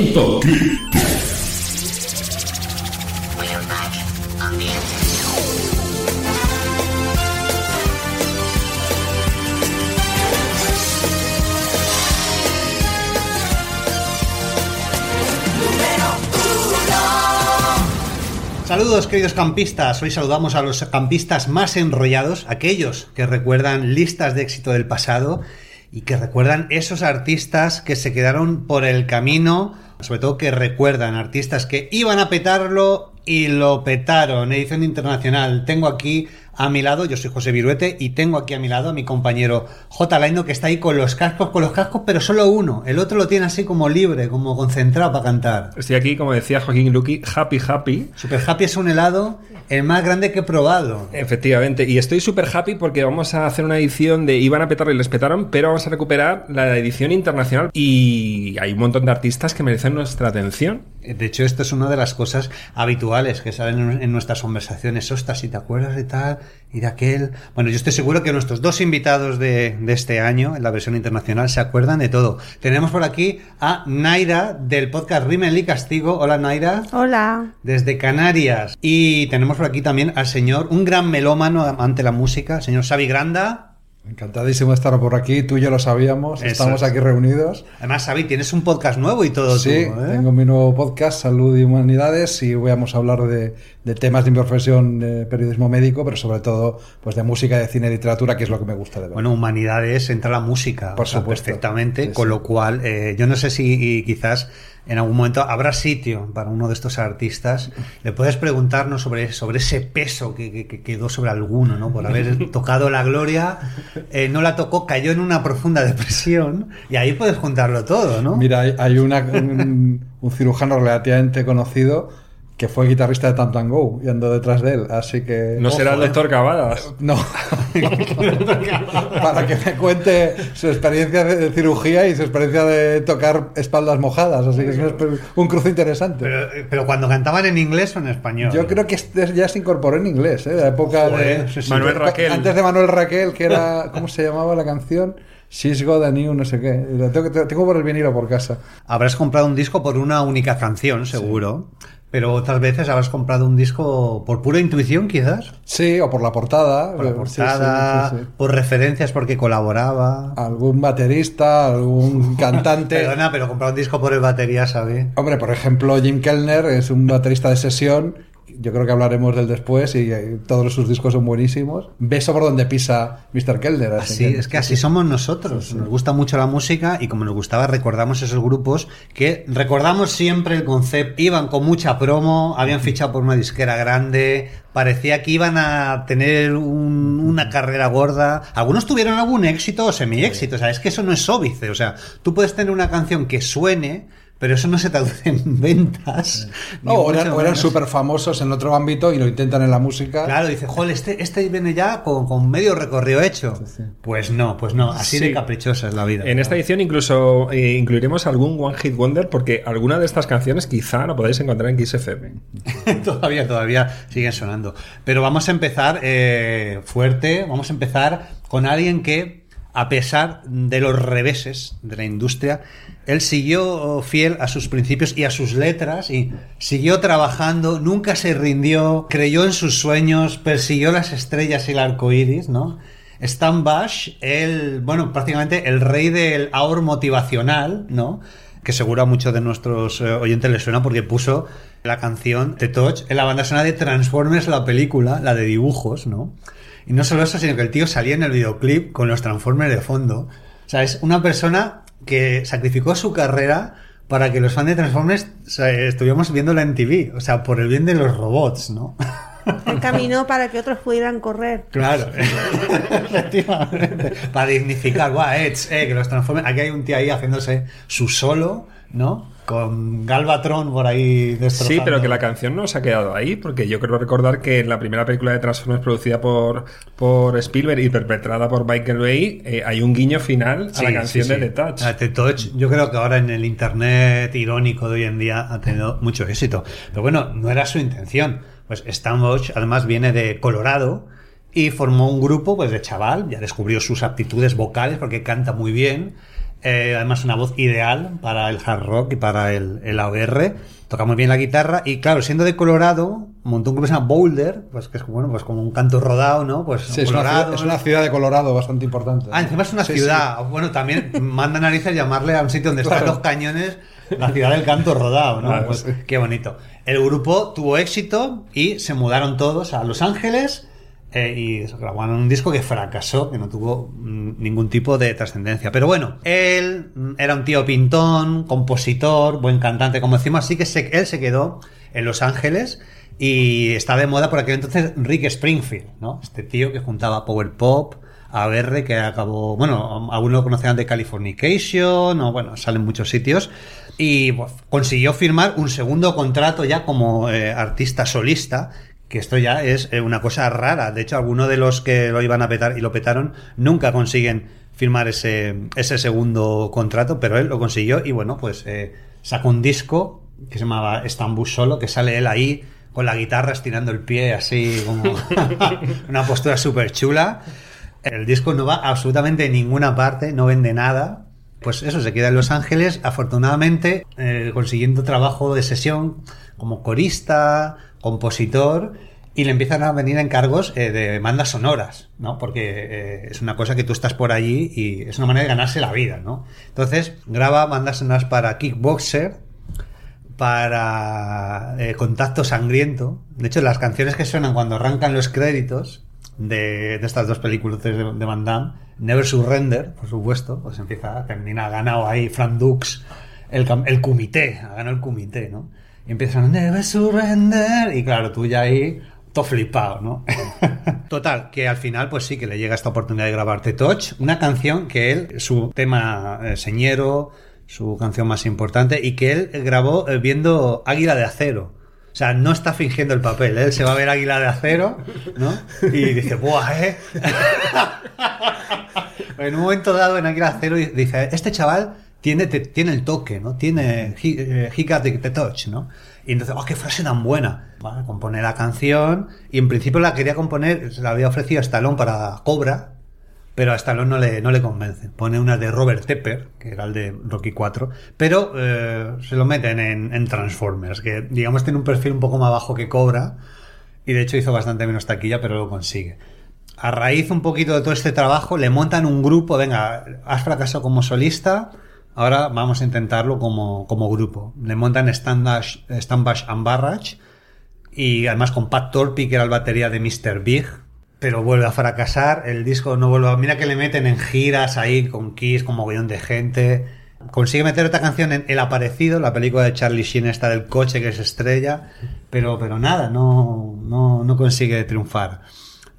Campamento. Saludos queridos campistas, hoy saludamos a los campistas más enrollados, aquellos que recuerdan listas de éxito del pasado y que recuerdan esos artistas que se quedaron por el camino, sobre todo que recuerdan artistas que iban a petarlo y lo petaron, edición internacional. Tengo aquí a mi lado, yo soy José Viruete y tengo aquí a mi lado a mi compañero J. Laino que está ahí con los cascos, con los cascos, pero solo uno. El otro lo tiene así como libre, como concentrado para cantar. Estoy aquí, como decía Joaquín Luqui, happy, happy. Super Happy es un helado el más grande que he probado. Efectivamente, y estoy súper happy porque vamos a hacer una edición de Iban a petarlo y les petaron, pero vamos a recuperar la edición internacional y hay un montón de artistas que merecen nuestra atención. De hecho, esto es una de las cosas habituales que salen en nuestras conversaciones. Ostras, si te acuerdas de tal y de aquel. Bueno, yo estoy seguro que nuestros dos invitados de, de este año, en la versión internacional, se acuerdan de todo. Tenemos por aquí a Naira del podcast Rimmel y Castigo. Hola, Naira. Hola. Desde Canarias. Y tenemos por aquí también al señor, un gran melómano ante la música, el señor Xavi Granda. Encantadísimo de estar por aquí, tú y yo lo sabíamos, Eso estamos es. aquí reunidos. Además, Xavi, tienes un podcast nuevo y todo Sí, tú, ¿eh? tengo mi nuevo podcast, Salud y Humanidades, y vamos a hablar de, de temas de mi profesión, de periodismo médico, pero sobre todo pues de música, de cine y literatura, que es lo que me gusta de ver. Bueno, humanidades entra la música Por o sea, supuesto. perfectamente, Sí, con lo cual eh, yo no sé si y quizás en algún momento habrá sitio para uno de estos artistas. Le puedes preguntarnos sobre, sobre ese peso que, que- que quedó sobre alguno, ¿no? Por haber tocado la gloria, eh, no la tocó, cayó en una profunda depresión y ahí puedes juntarlo todo, ¿no? Mira, hay, hay una- un, un cirujano relativamente conocido que fue guitarrista de Tam Tam Go y ando detrás de él, así que... No será el eh. doctor Cavadas. No. Para que me cuente su experiencia de cirugía y su experiencia de tocar espaldas mojadas. Así que es un, cruce interesante. Pero, pero cuando cantaban en inglés o en español. Yo creo que este ya se incorporó en inglés, ¿eh? De la época Joder, de. Manuel Raquel. Antes de Manuel Raquel, que era. ¿Cómo se llamaba la canción? She's Got a New, no sé qué. Tengo, tengo por el vinilo por casa. Habrás comprado un disco por una única canción, seguro. Pero otras veces habrás comprado un disco por pura intuición, quizás. Sí, o por la portada. Por la sí, portada, sí, sí. por referencias porque colaboraba. Algún baterista, algún cantante. Perdona, pero comprar un disco por el batería, ¿sabes? Hombre, por ejemplo, Jim Kellner es un baterista de sesión. Yo creo que hablaremos del después y eh, todos sus discos son buenísimos. Beso por donde pisa Mr. Kellner. Así, es que así somos nosotros. Nos gusta mucho la música y como nos gustaba, recordamos esos grupos que recordamos siempre el concepto. Iban con mucha promo, habían fichado por una disquera grande, parecía que iban a tener un- una carrera gorda. Algunos tuvieron algún éxito o semi-éxito. O sea, es que eso no es óbice. O sea, tú puedes tener una canción que suene. Pero eso no se traduce en ventas. No, ni o eran, eran súper famosos en otro ámbito y lo intentan en la música. Claro, dice, joder, este, este viene ya con, con medio recorrido hecho. Pues no, pues no, así de caprichosa es la vida. En esta edición incluso eh, incluiremos algún One Hit Wonder porque alguna de estas canciones quizá la podáis encontrar en XFM. todavía, todavía siguen sonando. Pero vamos a empezar eh, fuerte, vamos a empezar con alguien que, a pesar de los reveses de la industria, él siguió fiel a sus principios y a sus letras y siguió trabajando, nunca se rindió, creyó en sus sueños, persiguió las estrellas y el arco iris, ¿no? Stan Bash, el, bueno, prácticamente el rey del ahorro motivacional, ¿no? que seguro a muchos de nuestros eh, oyentes les suena porque puso la canción The Touch en la banda sonora de Transformers, la película, la de dibujos, ¿no? Y no solo eso, sino que el tío salía en el videoclip con los Transformers de fondo. O sea, es una persona que sacrificó su carrera para que los fans de Transformers o sea, estuviéramos viéndola en TV. O sea, por el bien de los robots, ¿no? Caminó para que otros pudieran correr. Claro, efectivamente. Para dignificar, guau, eh, eh, que los Transformers. Aquí hay un tío ahí haciéndose su solo, ¿no? Con Galvatron por ahí destrozando. Sí, pero que la canción no se ha quedado ahí, porque yo creo recordar que en la primera película de Transformers producida por, por Spielberg y perpetrada por Michael Bay, eh, hay un guiño final a Sí, la canción sí, sí. de The Touch. Ah, The Touch, yo creo que ahora en el internet irónico de hoy en día ha tenido mucho éxito. Pero bueno, no era su intención. Pues Stan además viene de Colorado y formó un grupo pues de chaval, ya descubrió sus aptitudes vocales porque canta muy bien. Eh, además una voz ideal para el hard rock y para el, el AOR. Toca muy bien la guitarra y claro, siendo de Colorado, montó un grupo que se llama Boulder, pues que es bueno, pues como un canto rodado, ¿no? Pues Sí, es, una ciudad, es una ciudad de Colorado bastante importante. Ah, encima es una Sí, ciudad. Bueno, también manda narices llamarle a un sitio donde están los cañones la ciudad del canto rodado, ¿no? Claro, pues qué bonito. El grupo tuvo éxito y se mudaron todos a Los Ángeles eh, y grabaron un disco que fracasó, que no tuvo mm, ningún tipo de trascendencia. Pero bueno, él mm, era un tío pintón, compositor, buen cantante, como decimos, así que él se quedó en Los Ángeles y está de moda por aquel entonces Rick Springfield, ¿no? Este tío que juntaba power pop, ABR, que acabó, bueno, algunos lo conocían de Californication, o bueno, sale en muchos sitios, y pues, consiguió firmar un segundo contrato ya como eh, artista solista, que esto ya es eh, una cosa rara. De hecho, algunos de los que lo iban a petar y lo petaron nunca consiguen firmar ese, ese segundo contrato, pero él lo consiguió y bueno, pues eh, sacó un disco que se llamaba Estambul Solo, que sale él ahí con la guitarra estirando el pie así como una postura súper chula. El disco no va absolutamente en ninguna parte, no vende nada. Pues eso, se queda en Los Ángeles, afortunadamente eh, consiguiendo trabajo de sesión como corista, compositor, y le empiezan a venir encargos eh, de bandas sonoras, ¿no? Porque eh, es una cosa que tú estás por allí y es una manera de ganarse la vida, ¿no? Entonces graba bandas sonoras para Kickboxer, para Contacto Sangriento. De hecho, las canciones que suenan cuando arrancan los créditos de, estas dos películas de, de Van Damme, Never Surrender, por supuesto, pues empieza, termina, ha ganado ahí Frank Dux el, el comité, ha ganado el comité, ¿no? Y empieza a Never Surrender, y claro, tú ya ahí, todo flipado, ¿no? Total, que al final, pues sí, que le llega esta oportunidad de grabar The Touch, una canción que él, su tema eh, señero, su canción más importante, y que él grabó eh, viendo Águila de Acero. Sea, no está fingiendo el papel, él se va a ver Águila de Acero, ¿no? Y dice, ¡buah, eh! en un momento dado en Águila de Acero dice, este chaval tiene, tiene el toque, ¿no? Tiene, he, eh, he got the, touch, ¿no? Y entonces, ¡oh, qué frase tan buena! Vale, compone la canción y en principio la quería componer, se la había ofrecido a Stallone para Cobra, pero a Stallone no le, no le convence. Pone una de Robert Tepper, que era el de Rocky 4, pero eh, se lo meten en, Transformers, que digamos tiene un perfil un poco más bajo que Cobra, y de hecho hizo bastante menos taquilla, pero lo consigue. A raíz un poquito de todo este trabajo, le montan un grupo, venga, has fracasado como solista, ahora vamos a intentarlo como, como grupo. Le montan Standbash and Barrage, y además con Pat Torpy, que era el batería de Mr. Big, pero vuelve a fracasar, el disco no vuelve a... Mira que le meten en giras ahí con Kiss, con mogollón de gente. Consigue meter otra canción en El Aparecido, la película de Charlie Sheen esta del coche que se estrella, pero, pero nada, no, no, no consigue triunfar.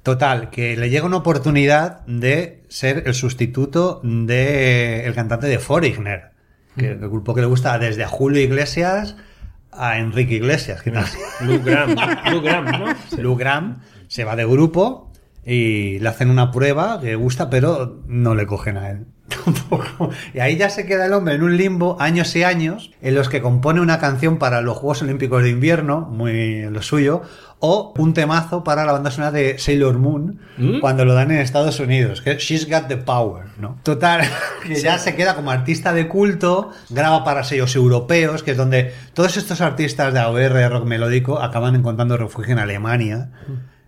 Total, que le llega una oportunidad de ser el sustituto de el cantante de Foreigner, que el grupo que le gusta desde a Julio Iglesias a Enrique Iglesias, tal? Lou Graham. Lou Graham, ¿no? Lou Graham se va de grupo y le hacen una prueba que gusta, pero no le cogen a él. Tampoco. Y ahí ya se queda el hombre en un limbo años y años en los que compone una canción para los Juegos Olímpicos de Invierno, muy lo suyo, o un temazo para la banda sonora de Sailor Moon ¿Mm? cuando lo dan en Estados Unidos, que es She's Got the Power, ¿no? Total, que ya se queda como artista de culto, graba para sellos europeos, que es donde todos estos artistas de AOR, rock melódico, acaban encontrando refugio en Alemania,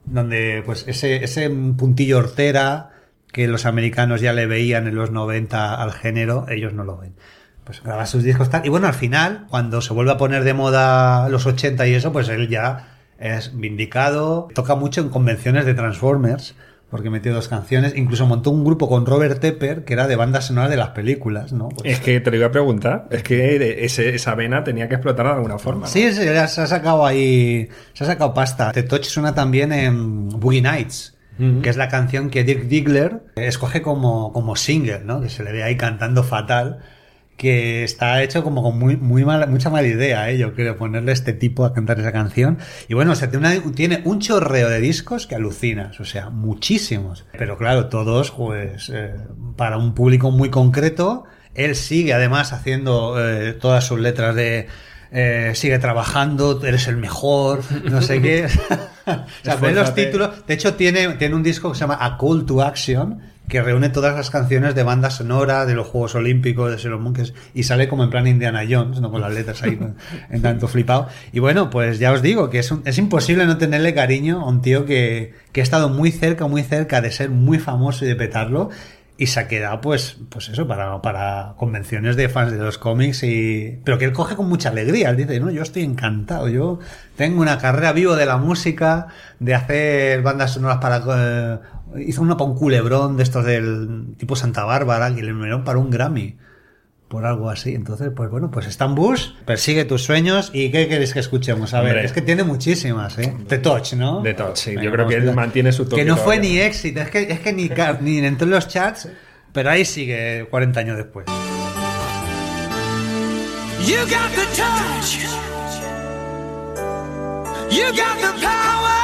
donde pues ese, ese puntillo hortera que los americanos ya le veían en los 90 al género, ellos no lo ven. pues graba sus discos tal. Y bueno, al final, cuando se vuelve a poner de moda los 80 y eso, pues él ya es vindicado, toca mucho en convenciones de Transformers, porque metió dos canciones, incluso montó un grupo con Robert Tepper, que era de banda sonora de las películas, ¿no? Pues es que te lo iba a preguntar, es que ese, esa vena tenía que explotar de alguna forma. ¿no? Sí, sí, se ha sacado ahí, se ha sacado pasta. The Touch suena también en Boogie Nights. que es la canción que Dirk Diggler escoge como, como single, ¿no? Que se le ve ahí cantando fatal que está hecho como con muy, muy mala, mucha mala idea, ¿eh? yo creo, ponerle este tipo a cantar esa canción. Y bueno, o sea, tiene, una- tiene un chorreo de discos que alucinas, o sea, muchísimos. Pero claro, todos, pues, eh, para un público muy concreto. Él sigue además haciendo eh, todas sus letras de... eh, sigue trabajando, eres el mejor, no sé qué. o sea, los títulos. De hecho, tiene, tiene un disco que se llama A Call to Action, que reúne todas las canciones de banda sonora de los Juegos Olímpicos, de Sailor Moon, y sale como en plan Indiana Jones, ¿no? Con las letras ahí en tanto flipado. Y bueno, pues ya os digo que es, un- es imposible no tenerle cariño a un tío que, que ha estado muy cerca, muy cerca de ser muy famoso y de petarlo. Y se ha quedado, pues, pues eso, para, para convenciones de fans de los cómics y... Pero que él coge con mucha alegría. Él dice, no, yo estoy encantado. Yo tengo una carrera vivo de la música, de hacer bandas sonoras para... eh, hizo uno para un culebrón de estos del tipo Santa Bárbara, que le nominaron para un Grammy. Por algo así. Entonces, pues bueno, pues Stan Bush, persigue tus sueños. ¿Y qué queréis que escuchemos? A ver, Hombre. es que tiene muchísimas, ¿eh? The Touch, ¿no? The Touch, sí. Yo creo que él mantiene su toque Que no fue todavía. ni éxito, es que, es que ni, ni entró en los chats, pero ahí sigue 40 años después. You got the touch. You got the power.